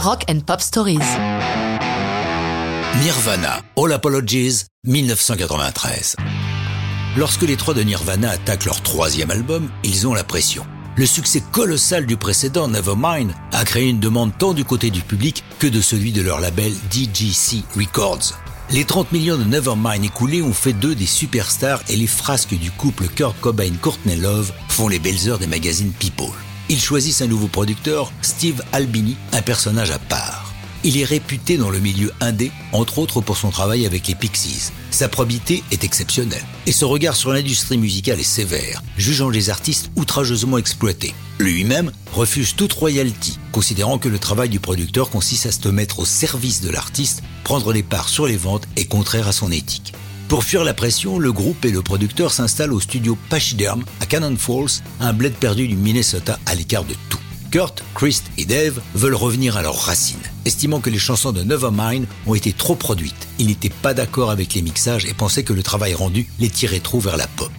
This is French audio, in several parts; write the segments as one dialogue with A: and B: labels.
A: Rock and Pop Stories.
B: Nirvana, All Apologies, 1993. Lorsque les trois de Nirvana attaquent leur troisième album, ils ont la pression. Le succès colossal du précédent, Nevermind, a créé une demande tant du côté du public que de celui de leur label DGC Records. Les 30 millions de Nevermind écoulés ont fait d'eux des superstars et les frasques du couple Kurt Cobain-Courtney Love font les belles heures des magazines People. Ils choisissent un nouveau producteur, Steve Albini, un personnage à part. Il est réputé dans le milieu indé, entre autres pour son travail avec les Pixies. Sa probité est exceptionnelle et son regard sur l'industrie musicale est sévère, jugeant les artistes outrageusement exploités. Lui-même refuse toute royalty, considérant que le travail du producteur consiste à se mettre au service de l'artiste, prendre les parts sur les ventes est contraire à son éthique. Pour fuir la pression, le groupe et le producteur s'installent au studio Pachyderm à Cannon Falls, un bled perdu du Minnesota à l'écart de tout. Kurt, Chris et Dave veulent revenir à leurs racines, estimant que les chansons de Nevermind ont été trop produites. Ils n'étaient pas d'accord avec les mixages et pensaient que le travail rendu les tirait trop vers la pop.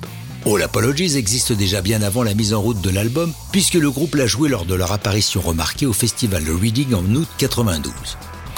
B: All Apologies existe déjà bien avant la mise en route de l'album, puisque le groupe l'a joué lors de leur apparition remarquée au festival Reading en août 92.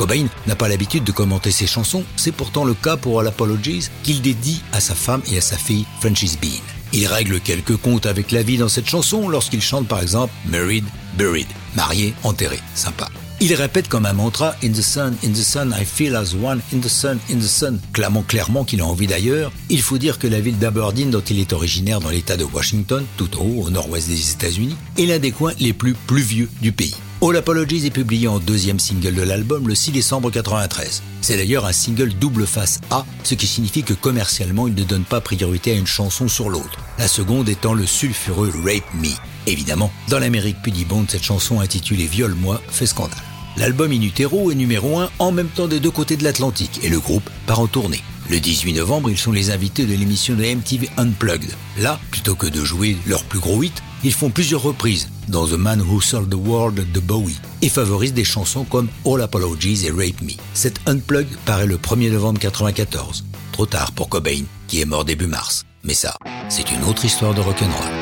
B: Cobain n'a pas l'habitude de commenter ses chansons, c'est pourtant le cas pour All Apologies qu'il dédie à sa femme et à sa fille Frances Bean. Il règle quelques comptes avec la vie dans cette chanson lorsqu'il chante par exemple Married, Buried, marié, enterré, sympa. Il répète comme un mantra In the sun, in the sun, I feel as one, in the sun, in the sun, clamant clairement qu'il a envie d'ailleurs. Il faut dire que la ville d'Aberdeen, dont il est originaire dans l'État de Washington, tout en haut au nord-ouest des États-Unis, est l'un des coins les plus pluvieux du pays. All Apologies est publié en deuxième single de l'album le 6 décembre 93. C'est d'ailleurs un single double face A, ce qui signifie que commercialement il ne donne pas priorité à une chanson sur l'autre. La seconde étant le sulfureux Rape Me. Évidemment, dans l'Amérique pudibonde, cette chanson intitulée Viole-moi fait scandale. L'album In Utero est numéro 1 en même temps des deux côtés de l'Atlantique et le groupe part en tournée. Le 18 novembre, ils sont les invités de l'émission de MTV Unplugged. Là, plutôt que de jouer leur plus gros hit, ils font plusieurs reprises dans The Man Who Sold the World de Bowie et favorisent des chansons comme All Apologies et Rape Me. Cet Unplug paraît le 1er novembre 1994. Trop tard pour Cobain, qui est mort début mars. Mais ça, c'est une autre histoire de rock'n'roll.